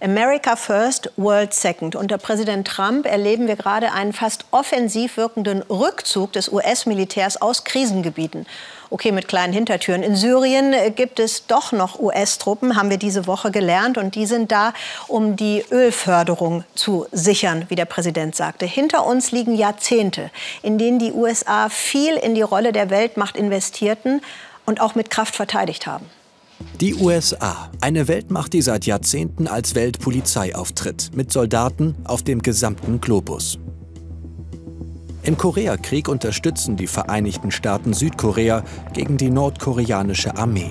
America First, World Second. Unter Präsident Trump erleben wir gerade einen fast offensiv wirkenden Rückzug des US-Militärs aus Krisengebieten. Okay, mit kleinen Hintertüren. In Syrien gibt es doch noch US-Truppen, haben wir diese Woche gelernt. Und die sind da, um die Ölförderung zu sichern, wie der Präsident sagte. Hinter uns liegen Jahrzehnte, in denen die USA viel in die Rolle der Weltmacht investierten und auch mit Kraft verteidigt haben. Die USA, eine Weltmacht, die seit Jahrzehnten als Weltpolizei auftritt, mit Soldaten auf dem gesamten Globus. Im Koreakrieg unterstützen die Vereinigten Staaten Südkorea gegen die nordkoreanische Armee.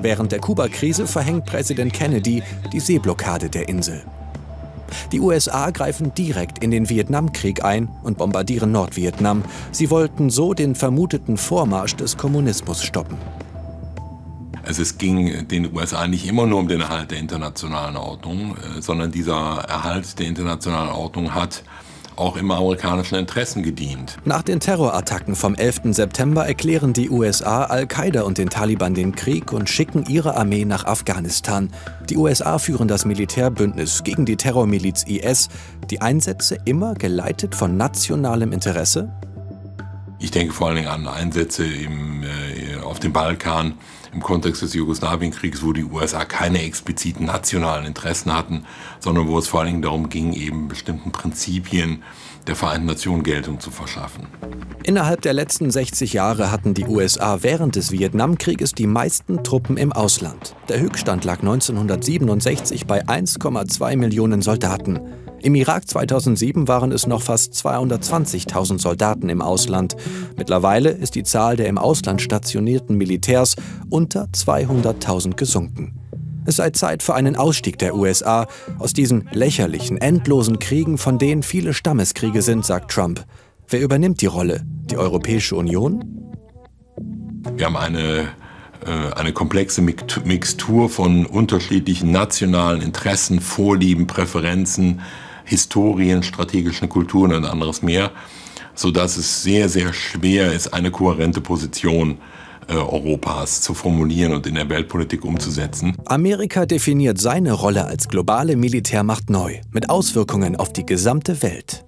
Während der Kuba-Krise verhängt Präsident Kennedy die Seeblockade der Insel. Die USA greifen direkt in den Vietnamkrieg ein und bombardieren Nordvietnam. Sie wollten so den vermuteten Vormarsch des Kommunismus stoppen. Also es ging den USA nicht immer nur um den Erhalt der internationalen Ordnung, äh, sondern dieser Erhalt der internationalen Ordnung hat auch im amerikanischen Interessen gedient. Nach den Terrorattacken vom 11. September erklären die USA Al-Qaida und den Taliban den Krieg und schicken ihre Armee nach Afghanistan. Die USA führen das Militärbündnis gegen die Terrormiliz IS. Die Einsätze immer geleitet von nationalem Interesse? Ich denke vor allen Dingen an Einsätze im, äh, auf dem Balkan im Kontext des Jugoslawienkriegs, wo die USA keine expliziten nationalen Interessen hatten, sondern wo es vor allen Dingen darum ging, eben bestimmten Prinzipien der Vereinten Nationen Geltung zu verschaffen. Innerhalb der letzten 60 Jahre hatten die USA während des Vietnamkrieges die meisten Truppen im Ausland. Der Höchststand lag 1967 bei 1,2 Millionen Soldaten. Im Irak 2007 waren es noch fast 220.000 Soldaten im Ausland. Mittlerweile ist die Zahl der im Ausland stationierten Militärs unter 200.000 gesunken. Es sei Zeit für einen Ausstieg der USA aus diesen lächerlichen, endlosen Kriegen, von denen viele Stammeskriege sind, sagt Trump. Wer übernimmt die Rolle? Die Europäische Union? Wir haben eine äh, eine komplexe Mixtur von unterschiedlichen nationalen Interessen, Vorlieben, Präferenzen, Historien, strategischen Kulturen und anderes mehr, sodass es sehr, sehr schwer ist, eine kohärente Position äh, Europas zu formulieren und in der Weltpolitik umzusetzen. Amerika definiert seine Rolle als globale Militärmacht neu, mit Auswirkungen auf die gesamte Welt.